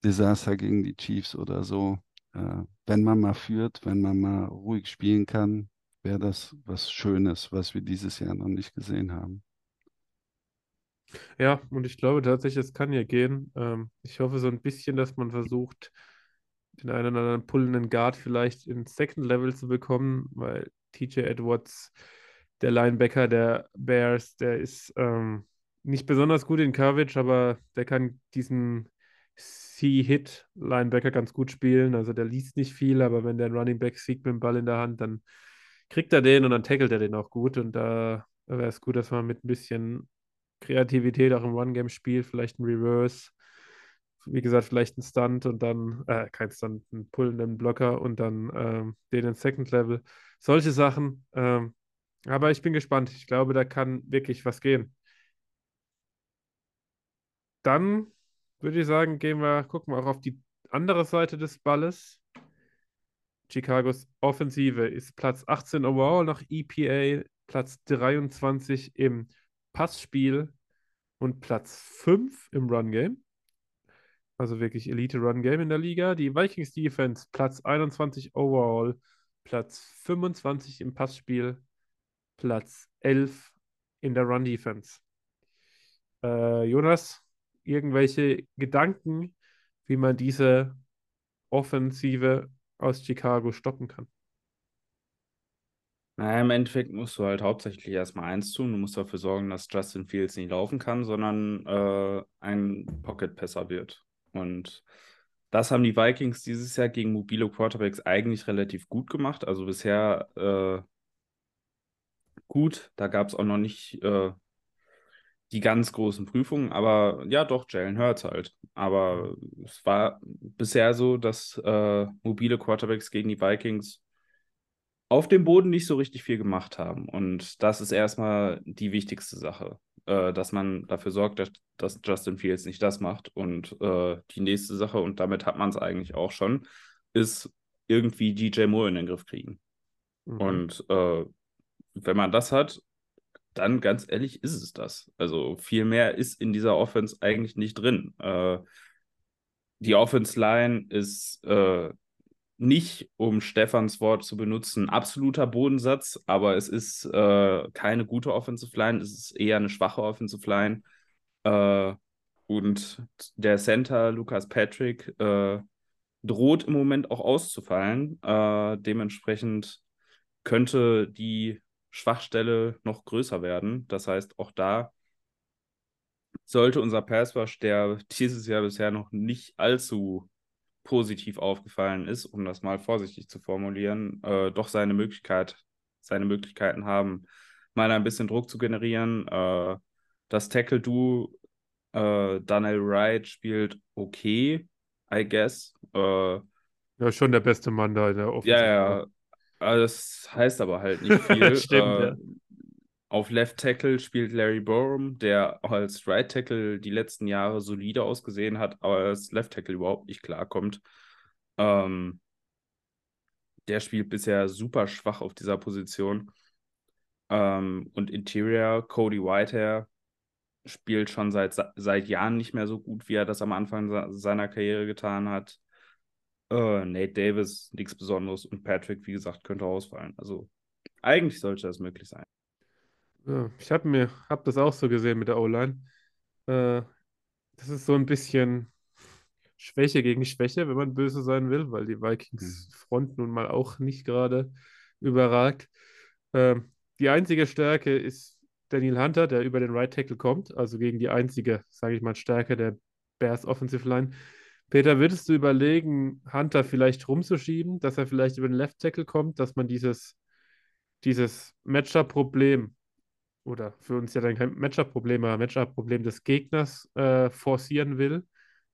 Desaster gegen die Chiefs oder so. Äh, wenn man mal führt, wenn man mal ruhig spielen kann, wäre das was Schönes, was wir dieses Jahr noch nicht gesehen haben. Ja, und ich glaube tatsächlich, es kann ja gehen. Ähm, ich hoffe so ein bisschen, dass man versucht, den einen oder anderen pullenden Guard vielleicht ins Second Level zu bekommen, weil TJ Edwards, der Linebacker der Bears, der ist ähm, nicht besonders gut in Coverage, aber der kann diesen C-Hit-Linebacker ganz gut spielen. Also der liest nicht viel, aber wenn der einen Running Back sieht mit dem Ball in der Hand, dann kriegt er den und dann tackelt er den auch gut. Und da wäre es gut, dass man mit ein bisschen Kreativität auch im One-Game spielt, vielleicht ein Reverse, wie gesagt, vielleicht ein Stunt und dann, äh, kein Stunt, einen pullenden Blocker und dann ähm, den in Second Level. Solche Sachen. Ähm, aber ich bin gespannt. Ich glaube, da kann wirklich was gehen. Dann würde ich sagen, gehen wir, gucken wir auch auf die andere Seite des Balles. Chicagos Offensive ist Platz 18 overall nach EPA, Platz 23 im Passspiel und Platz 5 im Run Game. Also wirklich Elite Run Game in der Liga. Die Vikings Defense Platz 21 overall, Platz 25 im Passspiel, Platz 11 in der Run Defense. Äh, Jonas, irgendwelche Gedanken, wie man diese Offensive aus Chicago stoppen kann? Naja, im Endeffekt musst du halt hauptsächlich erstmal eins tun. Du musst dafür sorgen, dass Justin Fields nicht laufen kann, sondern äh, ein Pocket-Passer wird. Und das haben die Vikings dieses Jahr gegen mobile Quarterbacks eigentlich relativ gut gemacht. Also bisher äh, gut. Da gab es auch noch nicht äh, die ganz großen Prüfungen, aber ja, doch, Jalen Hurts halt. Aber es war bisher so, dass äh, mobile Quarterbacks gegen die Vikings auf dem Boden nicht so richtig viel gemacht haben. Und das ist erstmal die wichtigste Sache, äh, dass man dafür sorgt, dass, dass, Justin Fields nicht das macht. Und äh, die nächste Sache, und damit hat man es eigentlich auch schon, ist irgendwie DJ Moore in den Griff kriegen. Mhm. Und äh, wenn man das hat, dann ganz ehrlich ist es das. Also viel mehr ist in dieser Offense eigentlich nicht drin. Äh, die Offense Line ist äh, nicht, um Stefans Wort zu benutzen, absoluter Bodensatz, aber es ist äh, keine gute Offensive Line, es ist eher eine schwache Offensive Line. Äh, und der Center, Lucas Patrick, äh, droht im Moment auch auszufallen. Äh, dementsprechend könnte die Schwachstelle noch größer werden. Das heißt, auch da sollte unser Passwash, der dieses Jahr bisher noch nicht allzu positiv aufgefallen ist, um das mal vorsichtig zu formulieren, äh, doch seine Möglichkeit, seine Möglichkeiten haben, mal ein bisschen Druck zu generieren. Äh, das Tackle-Do äh, Daniel Wright spielt okay, I guess. Äh, ja, schon der beste Mann da in der Offensive. Ja, ja. Also das heißt aber halt nicht viel. Stimmt, äh, ja. Auf Left Tackle spielt Larry Borum, der als Right Tackle die letzten Jahre solide ausgesehen hat, aber als Left Tackle überhaupt nicht klarkommt. Ähm, der spielt bisher super schwach auf dieser Position. Ähm, und Interior, Cody Whitehair, spielt schon seit, seit Jahren nicht mehr so gut, wie er das am Anfang seiner Karriere getan hat. Äh, Nate Davis, nichts Besonderes. Und Patrick, wie gesagt, könnte ausfallen. Also eigentlich sollte das möglich sein. Ja, ich habe mir, habe das auch so gesehen mit der O-Line. Äh, das ist so ein bisschen Schwäche gegen Schwäche, wenn man böse sein will, weil die Vikings Mhm. Front nun mal auch nicht gerade überragt. Ähm, die einzige Stärke ist Daniel Hunter, der über den Right Tackle kommt, also gegen die einzige, sage ich mal, Stärke der Bears Offensive Line. Peter, würdest du überlegen, Hunter vielleicht rumzuschieben, dass er vielleicht über den Left Tackle kommt, dass man dieses, dieses Matchup-Problem oder für uns ja dann kein Matchup-Problem, aber Matchup-Problem des Gegners äh, forcieren will,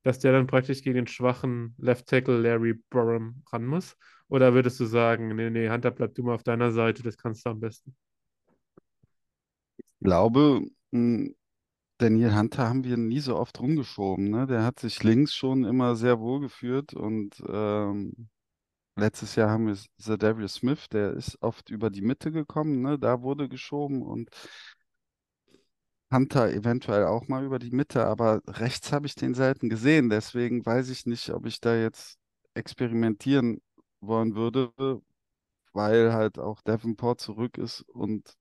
dass der dann praktisch gegen den schwachen Left Tackle Larry Borum ran muss? Oder würdest du sagen, nee, nee, Hunter, bleib du mal auf deiner Seite, das kannst du am besten? Ich glaube, mh, Daniel Hunter haben wir nie so oft rumgeschoben, ne? Der hat sich links schon immer sehr wohl gefühlt und ähm, letztes Jahr haben wir Zadarius Smith, der ist oft über die Mitte gekommen, ne? Da wurde geschoben und Hunter eventuell auch mal über die Mitte, aber rechts habe ich den selten gesehen, deswegen weiß ich nicht, ob ich da jetzt experimentieren wollen würde, weil halt auch Davenport zurück ist und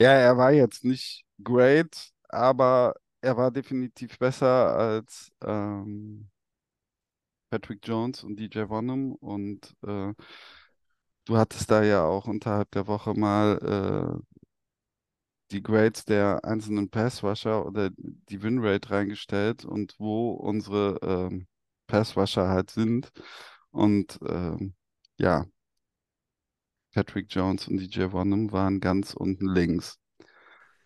ja, er war jetzt nicht great, aber er war definitiv besser als ähm, Patrick Jones und DJ Bonham. Und äh, du hattest da ja auch unterhalb der Woche mal äh, die Grades der einzelnen Passrusher oder die Winrate reingestellt und wo unsere ähm, Passrusher halt sind. Und ähm, ja, Patrick Jones und DJ Bonham waren ganz unten links.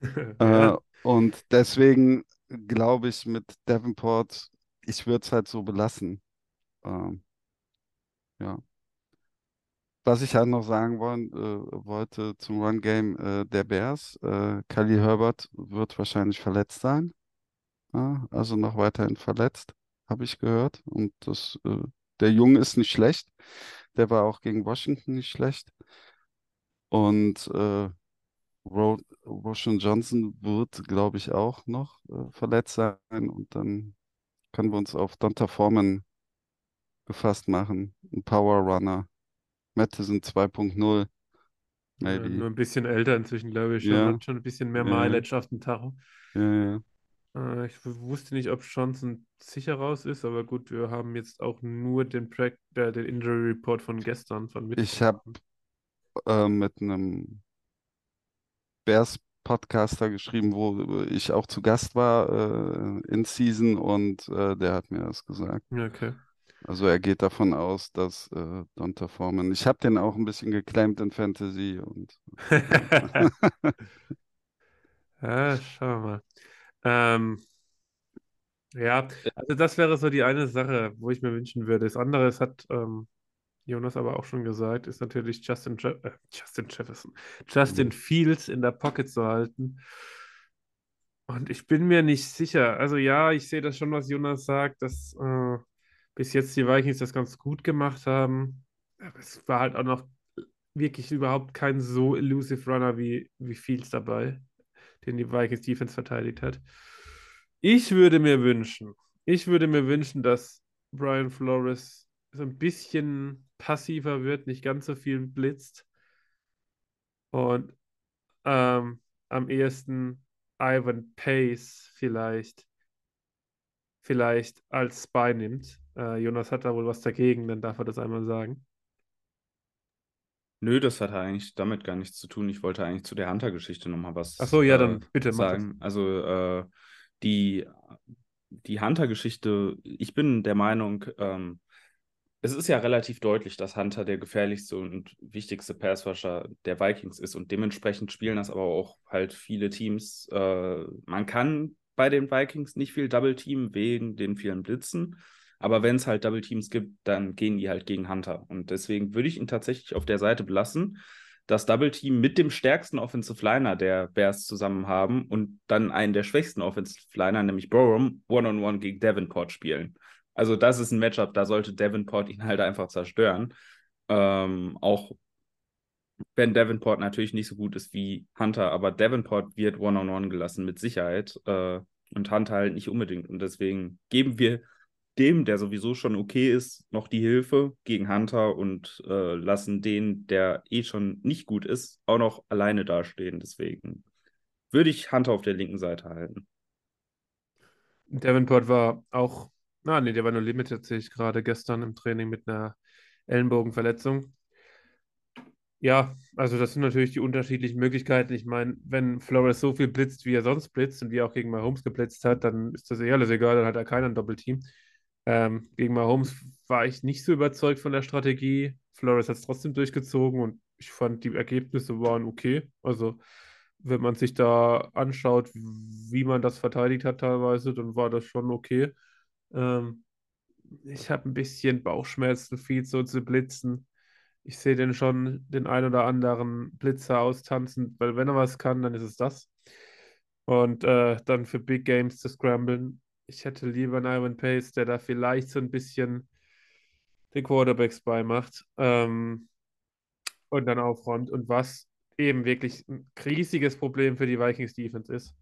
Äh, und deswegen glaube ich mit Davenport, ich würde es halt so belassen. Ähm, ja. Was ich halt noch sagen wollen, äh, wollte zum Run-Game äh, der Bears, äh, Khalil Herbert wird wahrscheinlich verletzt sein. Ja, also noch weiterhin verletzt, habe ich gehört. Und das, äh, der Junge ist nicht schlecht. Der war auch gegen Washington nicht schlecht. Und äh, Johnson wird, glaube ich, auch noch äh, verletzt sein. Und dann können wir uns auf Donta Foreman gefasst machen. Ein Power Runner. Madison 2.0. äh, Maybe. nur ein bisschen älter inzwischen, glaube ich, schon, Ja. schon ein bisschen mehr Ja, ja. Mileage auf dem Tacho. Ja, ja. Äh, ich wusste nicht, ob Johnson sicher raus ist, aber gut, wir haben jetzt auch nur den, Prac äh, den Injury Report von gestern, von Mittwoch. Ich habe äh, mit einem Bears-Podcaster geschrieben, wo ich auch zu Gast war äh, in Season und äh, der hat mir das gesagt. Ja, okay. Also er geht davon aus, dass äh, Donta Foreman, ich habe den auch ein bisschen geclaimed in Fantasy und Ja, schauen wir mal. Ähm, ja, also das wäre so die eine Sache, wo ich mir wünschen würde. Das andere, das hat ähm, Jonas aber auch schon gesagt, ist natürlich Justin, Je äh, Justin Jefferson, Justin Fields in der Pocket zu halten. Und ich bin mir nicht sicher. Also ja, ich sehe das schon, was Jonas sagt, dass äh, bis jetzt die Vikings das ganz gut gemacht haben. Aber es war halt auch noch wirklich überhaupt kein so elusive Runner wie, wie Fields dabei, den die Vikings Defense verteidigt hat. Ich würde mir wünschen, ich würde mir wünschen, dass Brian Flores so ein bisschen passiver wird, nicht ganz so viel blitzt und ähm, am ehesten Ivan Pace vielleicht, vielleicht als Spy nimmt. Äh, Jonas hat da wohl was dagegen, dann darf er das einmal sagen. Nö, das hat eigentlich damit gar nichts zu tun. Ich wollte eigentlich zu der Hunter-Geschichte nochmal was Ach so, ja, äh, dann bitte, mach das. sagen. Also äh, die, die Hunter-Geschichte, ich bin der Meinung, ähm, es ist ja relativ deutlich, dass Hunter der gefährlichste und wichtigste Passrusher der Vikings ist und dementsprechend spielen das aber auch halt viele Teams. Äh, man kann bei den Vikings nicht viel Double Team wegen den vielen Blitzen, aber wenn es halt Double Teams gibt, dann gehen die halt gegen Hunter und deswegen würde ich ihn tatsächlich auf der Seite belassen, das Double Team mit dem stärksten Offensive Liner der Bears zusammen haben und dann einen der schwächsten Offensive Liner, nämlich Borum, One-on-One gegen Davenport spielen. Also das ist ein Matchup, da sollte Davenport ihn halt einfach zerstören. Ähm, auch wenn Davenport natürlich nicht so gut ist wie Hunter, aber Davenport wird One-on-One gelassen mit Sicherheit äh, und Hunter halt nicht unbedingt. Und deswegen geben wir dem, der sowieso schon okay ist, noch die Hilfe gegen Hunter und äh, lassen den, der eh schon nicht gut ist, auch noch alleine dastehen. Deswegen würde ich Hunter auf der linken Seite halten. Davenport war auch, ah nee, der war nur limited, sehe ich gerade gestern im Training mit einer Ellenbogenverletzung. Ja, also das sind natürlich die unterschiedlichen Möglichkeiten. Ich meine, wenn Flores so viel blitzt, wie er sonst blitzt und wie er auch gegen Mahomes geblitzt hat, dann ist das eh alles egal, dann hat er keiner ein Doppelteam. Ähm, gegen Mahomes war ich nicht so überzeugt von der Strategie. Flores hat es trotzdem durchgezogen und ich fand, die Ergebnisse waren okay. Also, wenn man sich da anschaut, wie man das verteidigt hat teilweise, dann war das schon okay. Ähm, ich habe ein bisschen Bauchschmerzen, viel so zu blitzen. Ich sehe den schon den ein oder anderen Blitzer austanzen, weil wenn er was kann, dann ist es das. Und äh, dann für Big Games zu scramblen. Ich hätte lieber einen Ivan Pace, der da vielleicht so ein bisschen den Quarterbacks beimacht ähm, und dann aufräumt. Und was eben wirklich ein riesiges Problem für die Vikings Defense ist,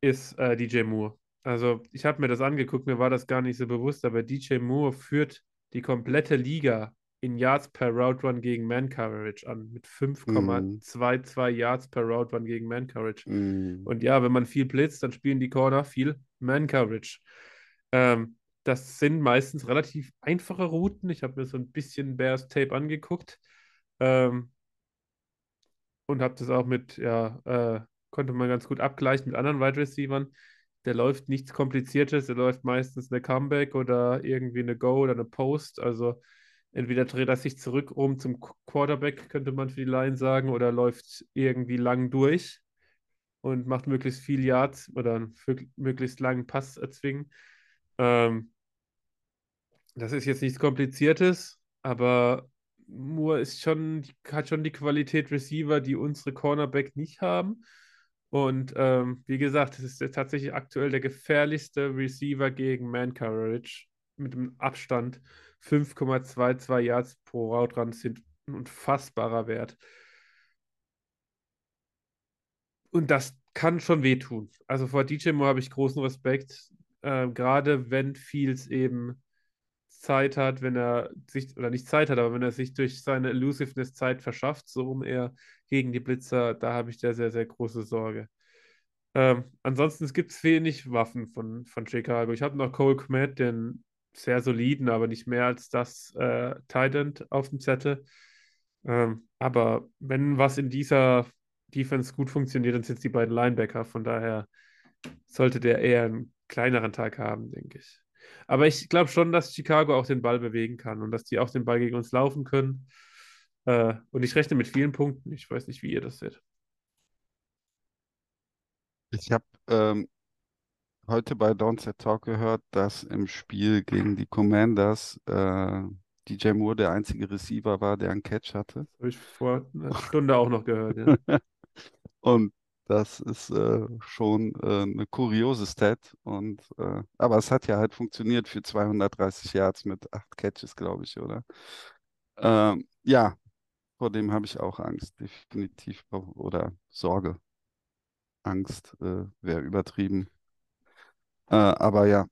ist äh, DJ Moore. Also ich habe mir das angeguckt, mir war das gar nicht so bewusst, aber DJ Moore führt die komplette Liga in Yards per Route Run gegen Man Coverage an, mit 5,22 mm. Yards per Route Run gegen Man Coverage. Mm. Und ja, wenn man viel blitzt, dann spielen die Corner viel Man Coverage. Ähm, das sind meistens relativ einfache Routen. Ich habe mir so ein bisschen Bears Tape angeguckt ähm, und habe das auch mit, ja, äh, konnte man ganz gut abgleichen mit anderen Wide Receivers. Der läuft nichts Kompliziertes, der läuft meistens eine Comeback oder irgendwie eine Go oder eine Post. Also entweder dreht er sich zurück um zum Quarterback, könnte man für die Line sagen, oder läuft irgendwie lang durch und macht möglichst viel Yards oder möglichst langen Pass erzwingen. Ähm, das ist jetzt nichts Kompliziertes, aber Moore ist schon, hat schon die Qualität Receiver, die unsere Cornerback nicht haben. Und ähm, wie gesagt, es ist tatsächlich aktuell der gefährlichste Receiver gegen Man Coverage mit dem Abstand 5,22 Yards pro Route Run sind ein unfassbarer Wert. Und das kann schon wehtun. Also vor DJ Moore habe ich großen Respekt, äh, gerade wenn Fields eben Zeit hat, wenn er sich, oder nicht Zeit hat, aber wenn er sich durch seine Elusiveness Zeit verschafft, so um er gegen die Blitzer, da habe ich da sehr, sehr große Sorge. Ähm, ansonsten gibt es wenig Waffen von, von Chicago. Ich habe noch Cole Kmet, den sehr soliden, aber nicht mehr als das äh, Titan auf dem Zettel. Ähm, aber wenn was in dieser Defense gut funktioniert, dann sind es die beiden Linebacker. Von daher sollte der eher einen kleineren Tag haben, denke ich. Aber ich glaube schon, dass Chicago auch den Ball bewegen kann und dass die auch den Ball gegen uns laufen können. Äh, und ich rechne mit vielen Punkten. Ich weiß nicht, wie ihr das seht. Ich habe ähm, heute bei Downset Talk gehört, dass im Spiel gegen die Commanders äh, DJ Moore der einzige Receiver war, der einen Catch hatte. Habe ich vor einer Stunde auch noch gehört, ja. Und das ist äh, schon äh, eine kuriose Stat. Und, äh, aber es hat ja halt funktioniert für 230 Yards mit acht Catches, glaube ich, oder? Ähm, ja, vor dem habe ich auch Angst, definitiv. Oder Sorge. Angst äh, wäre übertrieben. Äh, aber ja.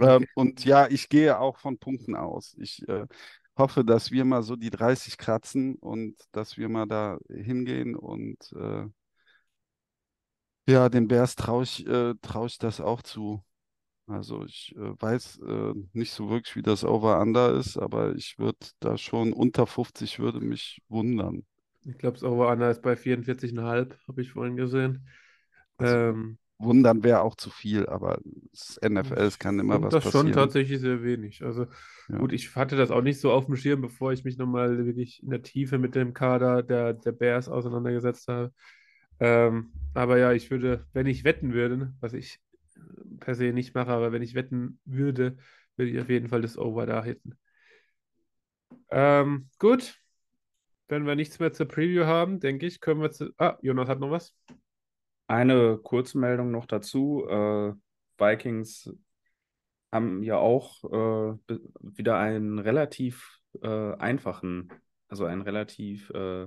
Ähm, und ja, ich gehe auch von Punkten aus. Ich äh, hoffe, dass wir mal so die 30 kratzen und dass wir mal da hingehen und äh, ja, den Bears traue ich, äh, trau ich das auch zu. Also ich äh, weiß äh, nicht so wirklich, wie das Over-Under ist, aber ich würde da schon unter 50 würde mich wundern. Ich glaube, das Over-Under ist bei 44,5, habe ich vorhin gesehen. Also, ähm, wundern wäre auch zu viel, aber das NFL, es kann immer was das passieren. Das schon tatsächlich sehr wenig. Also ja. gut, ich hatte das auch nicht so auf dem Schirm, bevor ich mich nochmal wirklich in der Tiefe mit dem Kader der, der Bears auseinandergesetzt habe. Ähm, aber ja, ich würde, wenn ich wetten würde, was ich per se nicht mache, aber wenn ich wetten würde, würde ich auf jeden Fall das Over da hitten. Ähm, gut, wenn wir nichts mehr zur Preview haben, denke ich, können wir zu. Ah, Jonas hat noch was. Eine Kurzmeldung noch dazu. Äh, Vikings haben ja auch äh, wieder einen relativ äh, einfachen, also einen relativ äh,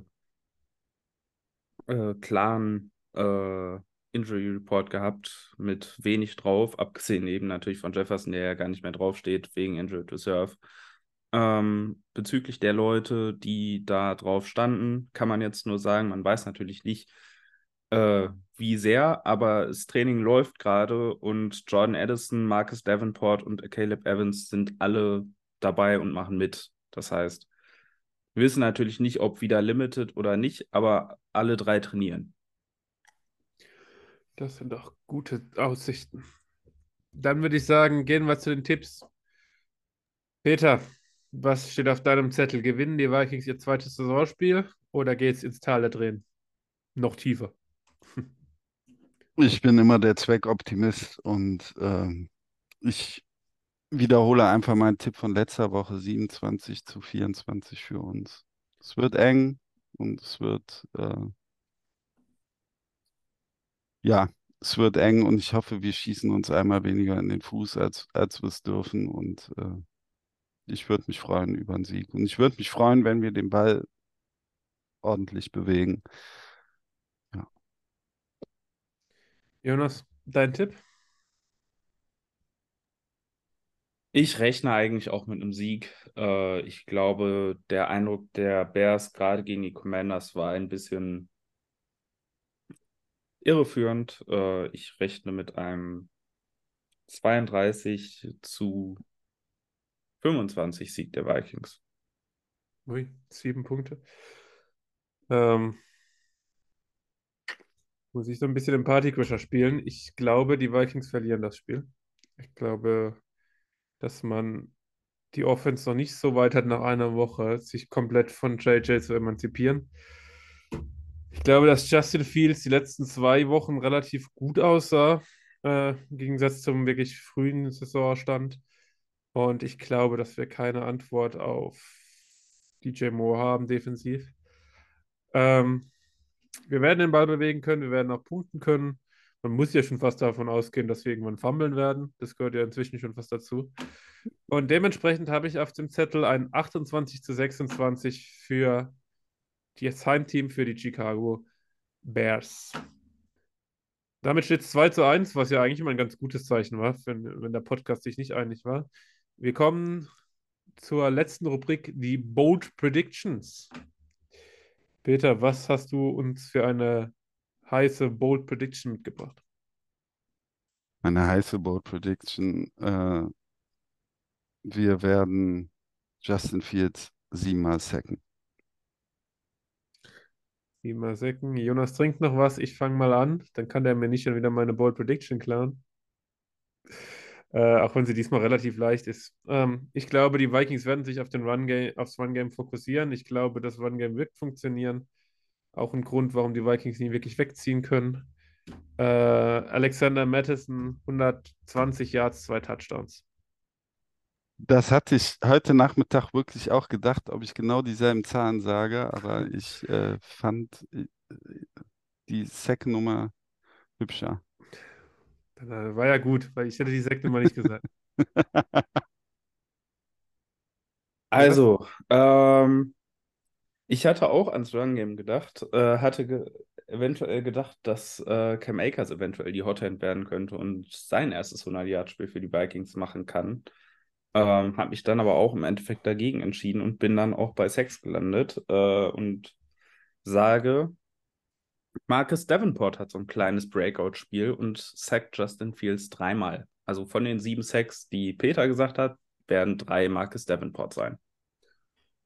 äh, klaren äh, Injury Report gehabt mit wenig drauf, abgesehen eben natürlich von Jefferson, der ja gar nicht mehr draufsteht wegen Injured Reserve. Ähm, bezüglich der Leute, die da drauf standen, kann man jetzt nur sagen, man weiß natürlich nicht, äh, wie sehr, aber das Training läuft gerade und Jordan Addison, Marcus Davenport und Caleb Evans sind alle dabei und machen mit. Das heißt, wir wissen natürlich nicht, ob wieder Limited oder nicht, aber alle drei trainieren. Das sind doch gute Aussichten. Dann würde ich sagen, gehen wir zu den Tipps. Peter, was steht auf deinem Zettel? Gewinnen die Vikings ihr zweites Saisonspiel oder geht es ins Tal der Tränen? Noch tiefer. Ich bin immer der Zweckoptimist und ähm, ich wiederhole einfach meinen Tipp von letzter Woche, 27 zu 24 für uns. Es wird eng und es wird, äh, ja, es wird eng und ich hoffe, wir schießen uns einmal weniger in den Fuß, als, als wir es dürfen und äh, ich würde mich freuen über einen Sieg. Und ich würde mich freuen, wenn wir den Ball ordentlich bewegen. Jonas, dein Tipp? Ich rechne eigentlich auch mit einem Sieg. Äh, ich glaube, der Eindruck der Bears gerade gegen die Commanders war ein bisschen irreführend. Äh, ich rechne mit einem 32 zu 25 Sieg der Vikings. Ui, sieben Punkte. Ähm, muss ich so ein bisschen den Partycrusher spielen. Ich glaube, die Vikings verlieren das Spiel. Ich glaube, dass man die Offense noch nicht so weit hat nach einer Woche, sich komplett von JJ zu emanzipieren. Ich glaube, dass Justin Fields die letzten zwei Wochen relativ gut aussah, äh, im Gegensatz zum wirklich frühen Saisonstand. Und ich glaube, dass wir keine Antwort auf DJ Moore haben, defensiv. Ähm, wir werden den Ball bewegen können, wir werden auch punkten können. Man muss ja schon fast davon ausgehen, dass wir irgendwann fummeln werden. Das gehört ja inzwischen schon fast dazu. Und dementsprechend habe ich auf dem Zettel ein 28 zu 26 für das Heimteam für die Chicago Bears. Damit steht es 2 zu 1, was ja eigentlich immer ein ganz gutes Zeichen war, wenn, wenn der Podcast sich nicht einig war. Wir kommen zur letzten Rubrik, die Bold Predictions. Peter, was hast du uns für eine heiße Bold Prediction mitgebracht? Eine heiße Bold Prediction. Äh, wir werden Justin Fields siebenmal sacken. Siebenmal sacken. Jonas trinkt noch was. Ich fange mal an. Dann kann der mir nicht schon wieder meine Bold Prediction klauen. Äh, auch wenn sie diesmal relativ leicht ist. Ähm, ich glaube, die Vikings werden sich auf den Run -Game, aufs Run-Game fokussieren. Ich glaube, das Run-Game wird funktionieren. Auch ein Grund, warum die Vikings nie wirklich wegziehen können. Äh, Alexander Madison, 120 Yards, zwei Touchdowns. Das hatte ich heute Nachmittag wirklich auch gedacht, ob ich genau dieselben Zahlen sage, aber ich äh, fand äh, die Sack-Nummer hübscher. Äh, war ja gut, weil ich hätte die Sack-Nummer nicht gesagt. Also, ähm, ich hatte auch ans Run Game gedacht, äh, hatte ge eventuell gedacht, dass äh, Cam Akers eventuell die Hothand werden könnte und sein erstes 100-Yard-Spiel für die Vikings machen kann. Ähm, habe mich dann aber auch im Endeffekt dagegen entschieden und bin dann auch bei Sex gelandet äh, und sage, Marcus Davenport hat so ein kleines Breakout-Spiel und sackt Justin Fields dreimal. Also von den sieben Sacks, die Peter gesagt hat, werden drei Marcus Davenport sein.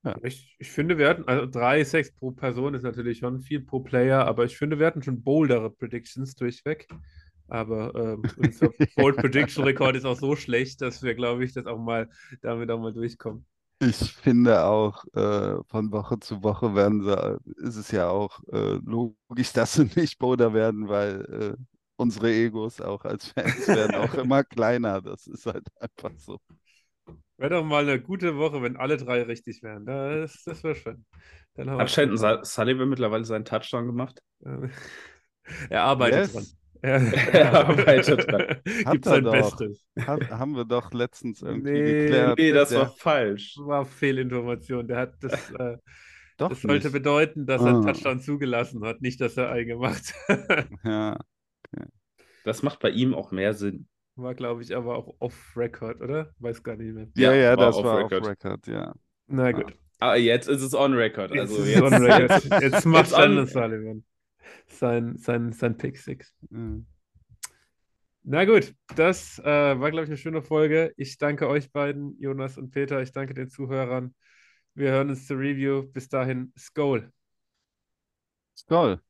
Ja. Ich, ich finde, wir hatten, also drei Sacks pro Person ist natürlich schon viel pro Player, aber ich finde, wir hatten schon boldere Predictions durchweg. Aber ähm, unser Bold Prediction Rekord ist auch so schlecht, dass wir, glaube ich, das auch mal damit auch mal durchkommen. Ich finde auch, äh, von Woche zu Woche werden sie, ist es ja auch äh, logisch, dass sie nicht Boulder werden, weil äh, unsere Egos auch als Fans werden auch immer kleiner. Das ist halt einfach so. Wäre doch mal eine gute Woche, wenn alle drei richtig wären. Das, das wäre schön. Hat Shelton Sullivan mittlerweile seinen Touchdown gemacht? er arbeitet yes. dran. Er arbeitet dran. gibt sein doch. Bestes. Hat, haben wir doch letztens irgendwie Nee, geklärt. Nee, das Der- war falsch. War Fehlinformation. Der hat das, äh, doch das sollte nicht. bedeuten, dass er einen Ah. Touchdown zugelassen hat, nicht, dass er eingemacht hat. Ja, Das macht bei ihm auch mehr Sinn. War, glaube ich, aber auch off-Record, oder? Weiß gar nicht mehr. ja, Ja, ja, war das off war record. off Record, ja. Na gut. Ah, jetzt ist es on record. Jetzt Also jetzt, on record. Jetzt macht Jetzt on- Shannon Sullivan sein, sein, sein Pick Six. Ja. Na gut, das äh, war, glaube ich, eine schöne Folge. Ich danke euch beiden, Jonas und Peter. Ich danke den Zuhörern. Wir hören uns zur Review. Bis dahin, Skol. Skoll.